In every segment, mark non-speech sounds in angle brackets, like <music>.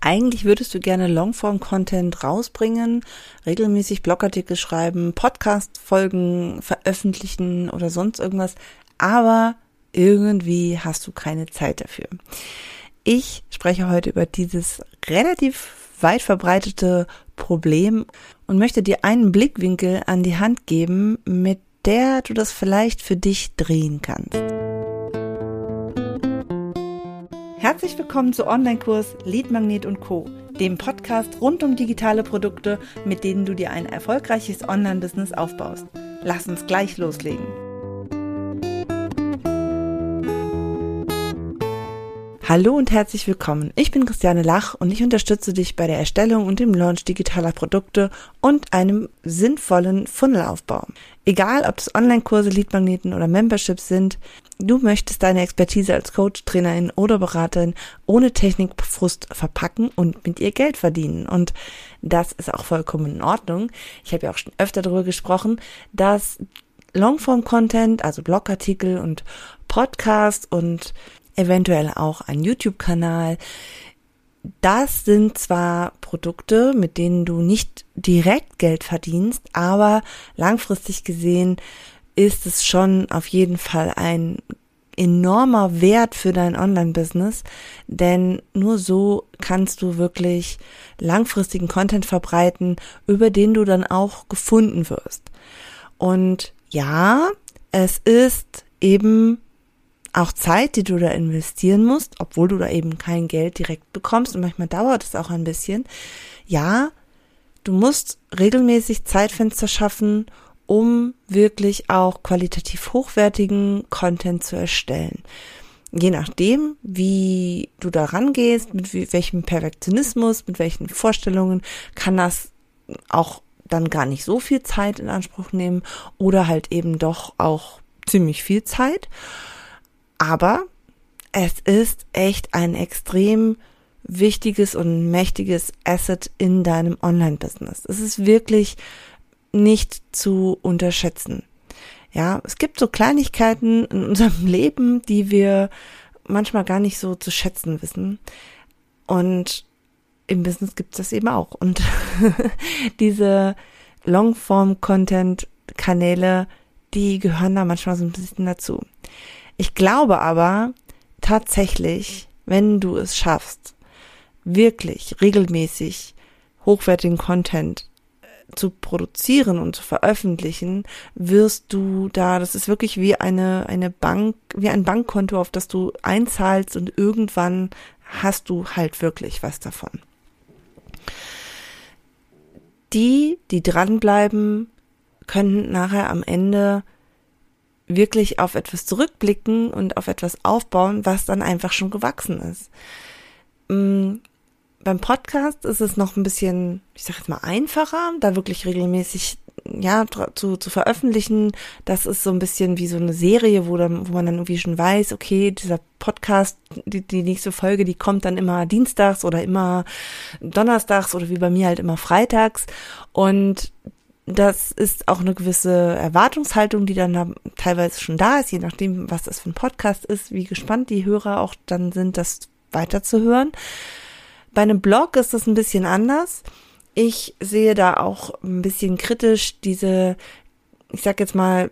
Eigentlich würdest du gerne Longform-Content rausbringen, regelmäßig Blogartikel schreiben, Podcast-Folgen veröffentlichen oder sonst irgendwas, aber irgendwie hast du keine Zeit dafür. Ich spreche heute über dieses relativ weit verbreitete Problem und möchte dir einen Blickwinkel an die Hand geben, mit der du das vielleicht für dich drehen kannst. Herzlich willkommen zu Online-Kurs Lead Magnet und Co., dem Podcast rund um digitale Produkte, mit denen du dir ein erfolgreiches Online-Business aufbaust. Lass uns gleich loslegen. Hallo und herzlich willkommen. Ich bin Christiane Lach und ich unterstütze dich bei der Erstellung und dem Launch digitaler Produkte und einem sinnvollen Funnelaufbau. Egal, ob das Online-Kurse, Leadmagneten oder Memberships sind, du möchtest deine Expertise als Coach, Trainerin oder Beraterin ohne Technikfrust verpacken und mit ihr Geld verdienen. Und das ist auch vollkommen in Ordnung. Ich habe ja auch schon öfter darüber gesprochen, dass Longform-Content, also Blogartikel und Podcast und eventuell auch ein YouTube-Kanal. Das sind zwar Produkte, mit denen du nicht direkt Geld verdienst, aber langfristig gesehen ist es schon auf jeden Fall ein enormer Wert für dein Online-Business, denn nur so kannst du wirklich langfristigen Content verbreiten, über den du dann auch gefunden wirst. Und ja, es ist eben auch Zeit, die du da investieren musst, obwohl du da eben kein Geld direkt bekommst und manchmal dauert es auch ein bisschen. Ja, du musst regelmäßig Zeitfenster schaffen, um wirklich auch qualitativ hochwertigen Content zu erstellen. Je nachdem, wie du da rangehst, mit welchem Perfektionismus, mit welchen Vorstellungen, kann das auch dann gar nicht so viel Zeit in Anspruch nehmen oder halt eben doch auch ziemlich viel Zeit. Aber es ist echt ein extrem wichtiges und mächtiges Asset in deinem Online-Business. Es ist wirklich nicht zu unterschätzen. Ja, es gibt so Kleinigkeiten in unserem <laughs> Leben, die wir manchmal gar nicht so zu schätzen wissen. Und im Business gibt es das eben auch. Und <laughs> diese Longform-Content-Kanäle, die gehören da manchmal so ein bisschen dazu. Ich glaube aber tatsächlich, wenn du es schaffst, wirklich regelmäßig hochwertigen Content äh, zu produzieren und zu veröffentlichen, wirst du da, das ist wirklich wie eine, eine Bank, wie ein Bankkonto, auf das du einzahlst und irgendwann hast du halt wirklich was davon. Die, die dranbleiben, können nachher am Ende wirklich auf etwas zurückblicken und auf etwas aufbauen, was dann einfach schon gewachsen ist. Mhm. Beim Podcast ist es noch ein bisschen, ich sage jetzt mal einfacher, da wirklich regelmäßig ja zu, zu veröffentlichen. Das ist so ein bisschen wie so eine Serie, wo dann, wo man dann irgendwie schon weiß, okay, dieser Podcast, die, die nächste Folge, die kommt dann immer dienstags oder immer donnerstags oder wie bei mir halt immer freitags. Und das ist auch eine gewisse Erwartungshaltung, die dann da teilweise schon da ist, je nachdem, was das für ein Podcast ist, wie gespannt die Hörer auch dann sind, das weiterzuhören. Bei einem Blog ist das ein bisschen anders. Ich sehe da auch ein bisschen kritisch diese, ich sag jetzt mal,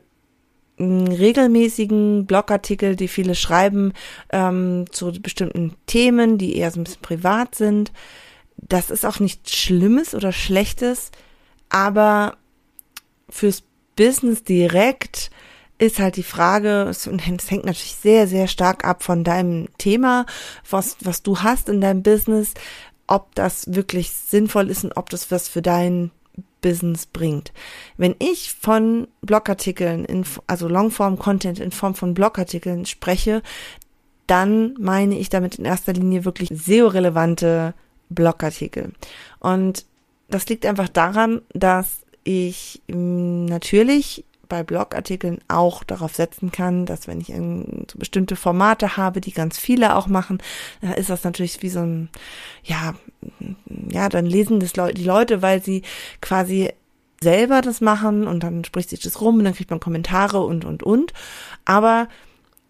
regelmäßigen Blogartikel, die viele schreiben ähm, zu bestimmten Themen, die eher so ein bisschen privat sind. Das ist auch nichts Schlimmes oder Schlechtes, aber fürs Business direkt ist halt die Frage, es <laughs> hängt natürlich sehr, sehr stark ab von deinem Thema, was, was du hast in deinem Business, ob das wirklich sinnvoll ist und ob das was für dein Business bringt. Wenn ich von Blogartikeln, in, also Longform-Content in Form von Blogartikeln spreche, dann meine ich damit in erster Linie wirklich SEO-relevante Blogartikel. Und das liegt einfach daran, dass ich mm, natürlich bei Blogartikeln auch darauf setzen kann, dass wenn ich so bestimmte Formate habe, die ganz viele auch machen, dann ist das natürlich wie so ein, ja, ja, dann lesen das Le die Leute, weil sie quasi selber das machen und dann spricht sich das rum und dann kriegt man Kommentare und, und, und. Aber Mm,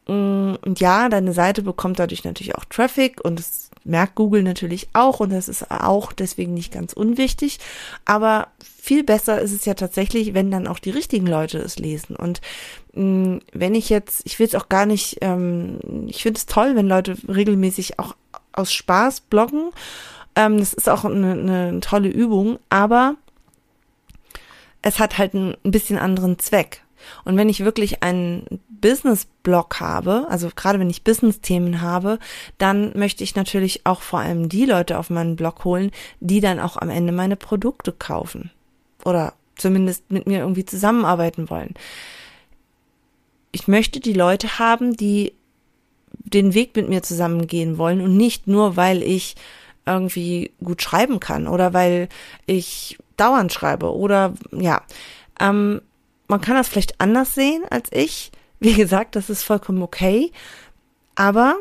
und ja, deine Seite bekommt dadurch natürlich auch Traffic und das merkt Google natürlich auch und das ist auch deswegen nicht ganz unwichtig. Aber viel besser ist es ja tatsächlich, wenn dann auch die richtigen Leute es lesen. Und mm, wenn ich jetzt, ich will es auch gar nicht, ähm, ich finde es toll, wenn Leute regelmäßig auch aus Spaß bloggen. Ähm, das ist auch eine, eine tolle Übung, aber es hat halt ein bisschen anderen Zweck. Und wenn ich wirklich einen Business-Blog habe, also gerade wenn ich Business-Themen habe, dann möchte ich natürlich auch vor allem die Leute auf meinen Blog holen, die dann auch am Ende meine Produkte kaufen. Oder zumindest mit mir irgendwie zusammenarbeiten wollen. Ich möchte die Leute haben, die den Weg mit mir zusammengehen wollen und nicht nur, weil ich irgendwie gut schreiben kann oder weil ich dauernd schreibe oder ja. Ähm, man kann das vielleicht anders sehen als ich. Wie gesagt, das ist vollkommen okay. Aber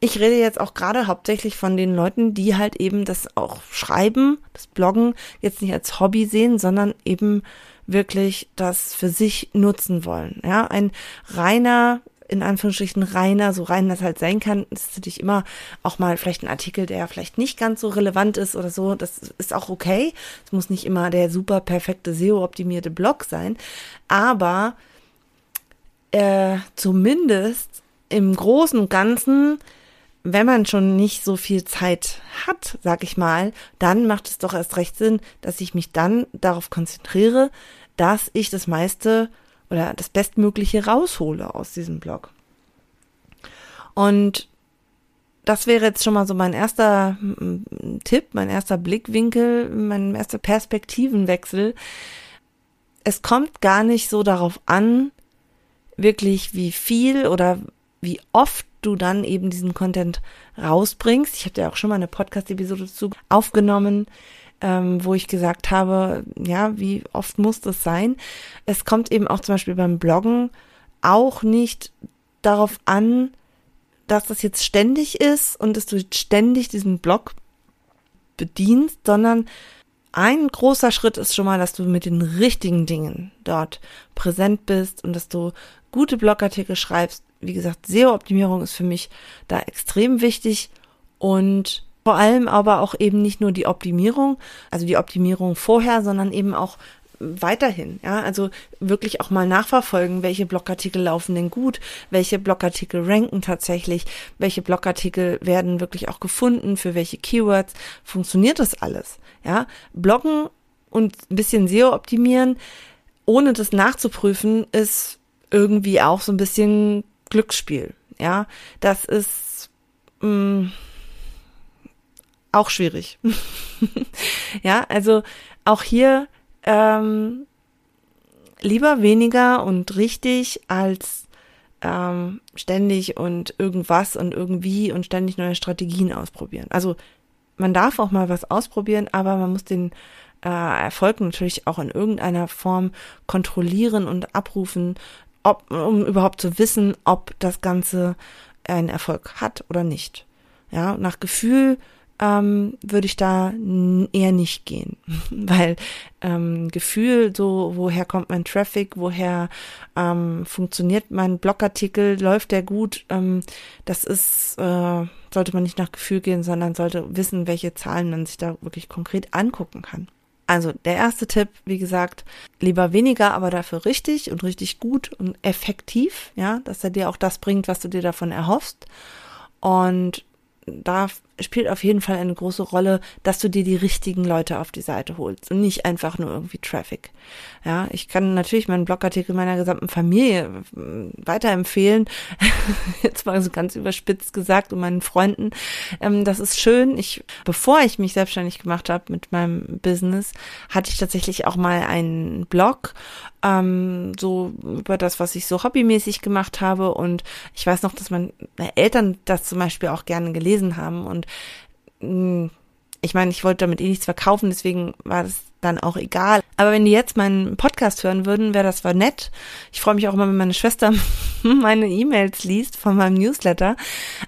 ich rede jetzt auch gerade hauptsächlich von den Leuten, die halt eben das auch schreiben, das Bloggen jetzt nicht als Hobby sehen, sondern eben wirklich das für sich nutzen wollen. Ja, ein reiner in Anführungsstrichen reiner, so rein das halt sein kann, ist natürlich immer auch mal vielleicht ein Artikel, der vielleicht nicht ganz so relevant ist oder so. Das ist auch okay. Es muss nicht immer der super perfekte SEO-optimierte Blog sein. Aber äh, zumindest im Großen und Ganzen wenn man schon nicht so viel Zeit hat, sag ich mal, dann macht es doch erst recht Sinn, dass ich mich dann darauf konzentriere, dass ich das meiste oder das Bestmögliche raushole aus diesem Blog. Und das wäre jetzt schon mal so mein erster Tipp, mein erster Blickwinkel, mein erster Perspektivenwechsel. Es kommt gar nicht so darauf an, wirklich wie viel oder wie oft du dann eben diesen Content rausbringst. Ich habe ja auch schon mal eine Podcast-Episode dazu aufgenommen, ähm, wo ich gesagt habe, ja, wie oft muss das sein? Es kommt eben auch zum Beispiel beim Bloggen auch nicht darauf an, dass das jetzt ständig ist und dass du ständig diesen Blog bedienst, sondern ein großer Schritt ist schon mal, dass du mit den richtigen Dingen dort präsent bist und dass du gute Blogartikel schreibst. Wie gesagt, SEO-Optimierung ist für mich da extrem wichtig und vor allem aber auch eben nicht nur die Optimierung, also die Optimierung vorher, sondern eben auch weiterhin, ja, also wirklich auch mal nachverfolgen, welche Blogartikel laufen denn gut, welche Blogartikel ranken tatsächlich, welche Blogartikel werden wirklich auch gefunden, für welche Keywords, funktioniert das alles, ja, bloggen und ein bisschen SEO optimieren, ohne das nachzuprüfen, ist irgendwie auch so ein bisschen Glücksspiel, ja, das ist, mh, mm, auch schwierig. <laughs> ja, also auch hier ähm, lieber weniger und richtig als ähm, ständig und irgendwas und irgendwie und ständig neue Strategien ausprobieren. Also man darf auch mal was ausprobieren, aber man muss den äh, Erfolg natürlich auch in irgendeiner Form kontrollieren und abrufen, ob, um überhaupt zu wissen, ob das Ganze einen Erfolg hat oder nicht. Ja, nach Gefühl ähm, würde ich da eher nicht gehen, <laughs> weil ähm, Gefühl, so woher kommt mein Traffic, woher ähm, funktioniert mein Blogartikel, läuft der gut, ähm, das ist, äh, sollte man nicht nach Gefühl gehen, sondern sollte wissen, welche Zahlen man sich da wirklich konkret angucken kann. Also der erste Tipp, wie gesagt, lieber weniger, aber dafür richtig und richtig gut und effektiv, ja, dass er dir auch das bringt, was du dir davon erhoffst. Und da spielt auf jeden Fall eine große Rolle, dass du dir die richtigen Leute auf die Seite holst und nicht einfach nur irgendwie Traffic. Ja, ich kann natürlich meinen Blogartikel meiner gesamten Familie äh, weiterempfehlen. <laughs> Jetzt mal so ganz überspitzt gesagt und meinen Freunden. Ähm, das ist schön. Ich, bevor ich mich selbstständig gemacht habe mit meinem Business, hatte ich tatsächlich auch mal einen Blog, ähm, so über das, was ich so hobbymäßig gemacht habe. Und ich weiß noch, dass meine Eltern das zum Beispiel auch gerne gelesen haben und hm, ich meine, ich wollte damit eh nichts verkaufen, deswegen war das dann auch egal. Aber wenn die jetzt meinen Podcast hören würden, wäre das zwar nett. Ich freue mich auch immer, wenn meine Schwester <laughs> meine E-Mails liest von meinem Newsletter.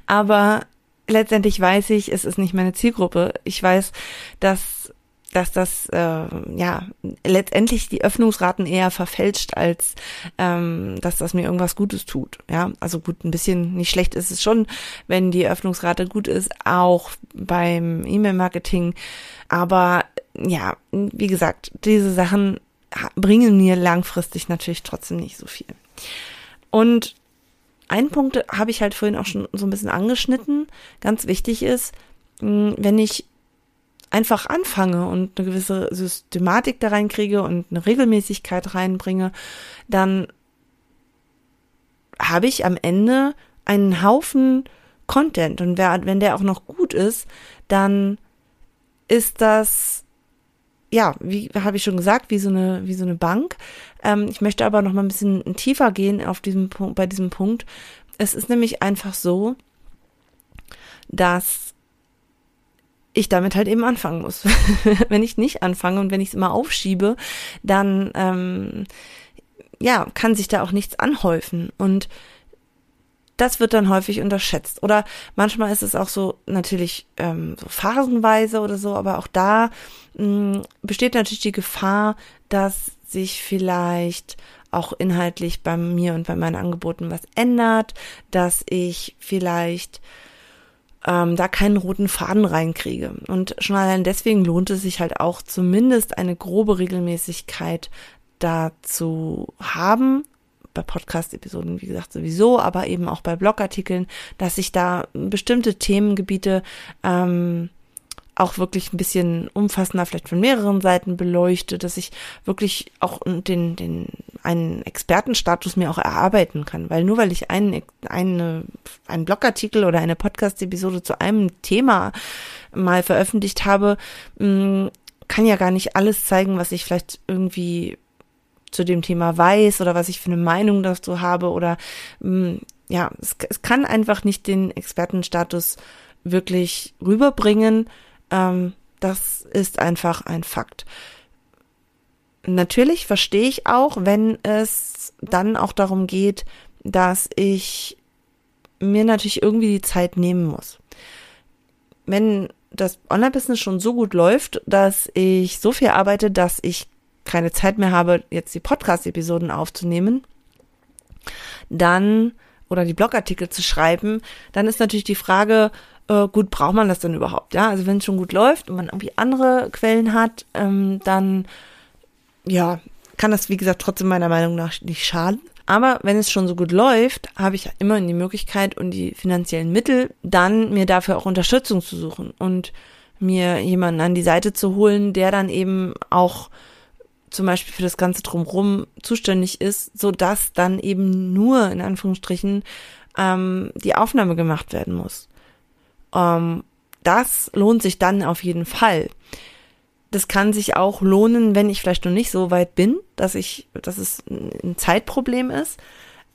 Aber letztendlich weiß ich, es ist nicht meine Zielgruppe. Ich weiß, dass dass das äh, ja letztendlich die Öffnungsraten eher verfälscht, als ähm, dass das mir irgendwas Gutes tut. Ja, also gut, ein bisschen nicht schlecht ist es schon, wenn die Öffnungsrate gut ist, auch beim E-Mail-Marketing. Aber ja, wie gesagt, diese Sachen bringen mir langfristig natürlich trotzdem nicht so viel. Und ein Punkt habe ich halt vorhin auch schon so ein bisschen angeschnitten. Ganz wichtig ist, wenn ich einfach anfange und eine gewisse Systematik da reinkriege und eine Regelmäßigkeit reinbringe, dann habe ich am Ende einen Haufen Content und wer, wenn der auch noch gut ist, dann ist das ja, wie habe ich schon gesagt, wie so eine wie so eine Bank. Ähm, ich möchte aber noch mal ein bisschen tiefer gehen auf diesem Punkt, bei diesem Punkt. Es ist nämlich einfach so, dass ich damit halt eben anfangen muss. <laughs> wenn ich nicht anfange und wenn ich es immer aufschiebe, dann ähm, ja, kann sich da auch nichts anhäufen. Und das wird dann häufig unterschätzt. Oder manchmal ist es auch so natürlich ähm, so phasenweise oder so, aber auch da mh, mm, besteht natürlich die Gefahr, dass sich vielleicht auch inhaltlich bei mir und bei meinen Angeboten was ändert, dass ich vielleicht ähm, da keinen roten Faden reinkriege. Und schon allein deswegen lohnt es sich halt auch zumindest eine grobe Regelmäßigkeit da zu haben. Bei Podcast-Episoden, wie gesagt, sowieso, aber eben auch bei Blogartikeln, dass ich da bestimmte Themengebiete ähm, auch wirklich ein bisschen umfassender, vielleicht von mehreren Seiten beleuchte, dass ich wirklich auch den, den, einen Expertenstatus mir auch erarbeiten kann. Weil nur weil ich einen, eine, einen Blogartikel oder eine Podcast-Episode zu einem Thema mal veröffentlicht habe, mm, kann ja gar nicht alles zeigen, was ich vielleicht irgendwie zu dem Thema weiß oder was ich für eine Meinung dazu habe oder mm, ja, es, es kann einfach nicht den Expertenstatus wirklich rüberbringen, ähm, das ist einfach ein Fakt. Natürlich verstehe ich auch, wenn es dann auch darum geht, dass ich mir natürlich irgendwie die Zeit nehmen muss. Wenn das Online-Business schon so gut läuft, dass ich so viel arbeite, dass ich keine Zeit mehr habe, jetzt die Podcast-Episoden aufzunehmen, dann oder die Blogartikel zu schreiben, dann ist natürlich die Frage, äh, gut, braucht man das denn überhaupt? Ja, also wenn es schon gut läuft und man irgendwie andere Quellen hat, ähm, dann ja, kann das, wie gesagt, trotzdem meiner Meinung nach nicht schaden. Aber wenn es schon so gut läuft, habe ich immer die Möglichkeit und die finanziellen Mittel, dann mir dafür auch Unterstützung zu suchen und mir jemanden an die Seite zu holen, der dann eben auch zum Beispiel für das Ganze drumherum zuständig ist, so dass dann eben nur in Anführungsstrichen ähm, die Aufnahme gemacht werden muss. Ähm, das lohnt sich dann auf jeden Fall. Das kann sich auch lohnen, wenn ich vielleicht noch nicht so weit bin, dass ich, dass es ein Zeitproblem ist.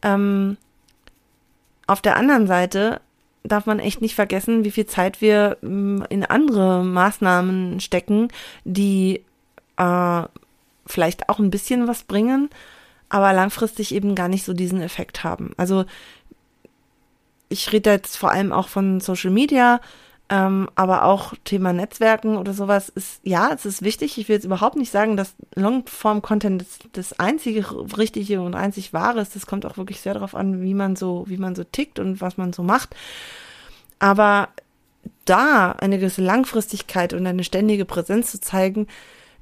Ähm, auf der anderen Seite darf man echt nicht vergessen, wie viel Zeit wir mm, in andere Maßnahmen stecken, die äh, vielleicht auch ein bisschen was bringen, aber langfristig eben gar nicht so diesen Effekt haben. Also ich rede jetzt vor allem auch von Social Media, ähm, aber auch Thema Netzwerken oder sowas ist, ja, es ist wichtig. Ich will jetzt überhaupt nicht sagen, dass Longform-Content das, das einzige richtige und einzig wahre ist. Das kommt auch wirklich sehr darauf an, wie man so, wie man so tickt und was man so macht. Aber da eine gewisse Langfristigkeit und eine ständige Präsenz zu zeigen,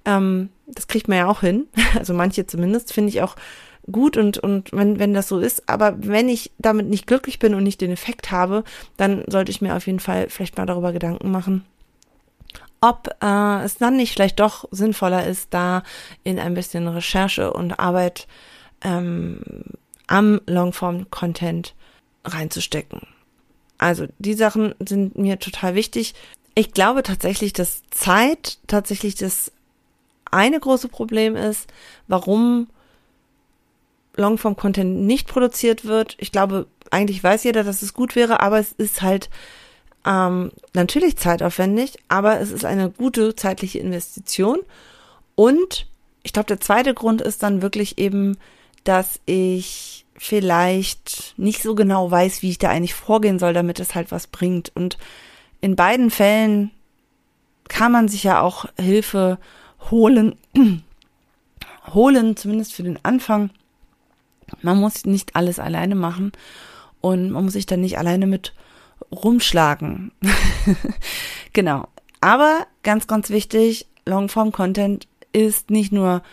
ähm, das kriegt man ja auch hin. <laughs> Also manche zumindest, finde ich auch gut und, und wenn, wenn das so ist. Aber wenn ich damit nicht glücklich bin und nicht den Effekt habe, dann sollte ich mir auf jeden Fall vielleicht mal darüber Gedanken machen, ob äh, es dann nicht vielleicht doch sinnvoller ist, da in ein bisschen Recherche und Arbeit ähm, am Longform-Content reinzustecken. Also die Sachen sind mir total wichtig. Ich glaube tatsächlich, dass Zeit tatsächlich das eine große Problem ist, warum Longform-Content nicht produziert wird. Ich glaube, eigentlich weiß jeder, dass es gut wäre, aber es ist halt ähm, natürlich zeitaufwendig, aber es ist eine gute zeitliche Investition. Und ich glaube, der zweite Grund ist dann wirklich eben, dass ich vielleicht nicht so genau weiß, wie ich da eigentlich vorgehen soll, damit es halt was bringt. Und in beiden Fällen kann man sich ja auch Hilfe holen, <clears throat> holen, zumindest für den Anfang. Man muss nicht alles alleine machen und man muss sich dann nicht alleine mit rumschlagen. <laughs> genau. Aber ganz, ganz wichtig, Longform-Content ist nicht nur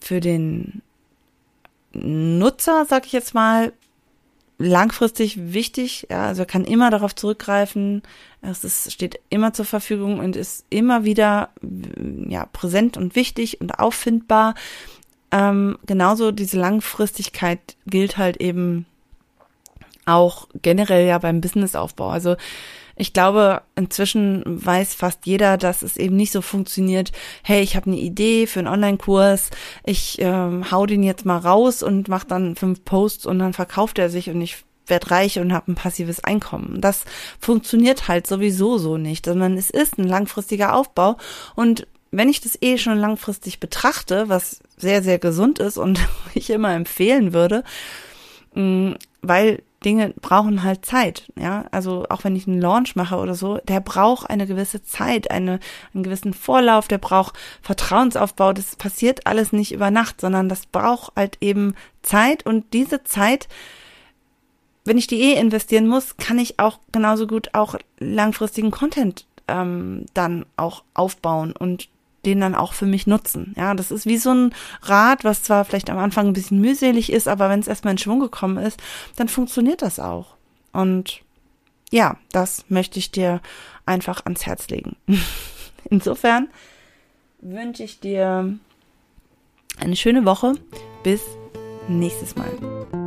für den Nutzer, sag ich jetzt mal, langfristig wichtig. Ja, also er kann immer darauf zurückgreifen. Es ist, steht immer zur Verfügung und ist immer wieder ja, präsent und wichtig und auffindbar. Ähm, genauso diese Langfristigkeit gilt halt eben auch generell ja beim Businessaufbau. Also ich glaube, inzwischen weiß fast jeder, dass es eben nicht so funktioniert, hey, ich habe eine Idee für einen Online-Kurs, ich ähm, hau den jetzt mal raus und mach dann fünf Posts und dann verkauft er sich und ich werde reich und habe ein passives Einkommen. Das funktioniert halt sowieso so nicht, sondern es ist ein langfristiger Aufbau und wenn ich das eh schon langfristig betrachte, was sehr, sehr gesund ist und <laughs> ich immer empfehlen würde, mm, weil Dinge brauchen halt Zeit, ja. Also auch wenn ich einen Launch mache oder so, der braucht eine gewisse Zeit, eine, einen gewissen Vorlauf, der braucht Vertrauensaufbau. Das passiert alles nicht über Nacht, sondern das braucht halt eben Zeit und diese Zeit, wenn ich die eh investieren muss, kann ich auch genauso gut auch langfristigen Content ähm, dann auch aufbauen und den dann auch für mich nutzen. Ja, das ist wie so ein Rad, was zwar vielleicht am Anfang ein bisschen mühselig ist, aber wenn es erstmal in Schwung gekommen ist, dann funktioniert das auch. Und ja, das möchte ich dir einfach ans Herz legen. <laughs> Insofern wünsche ich dir eine schöne Woche. Bis nächstes Mal.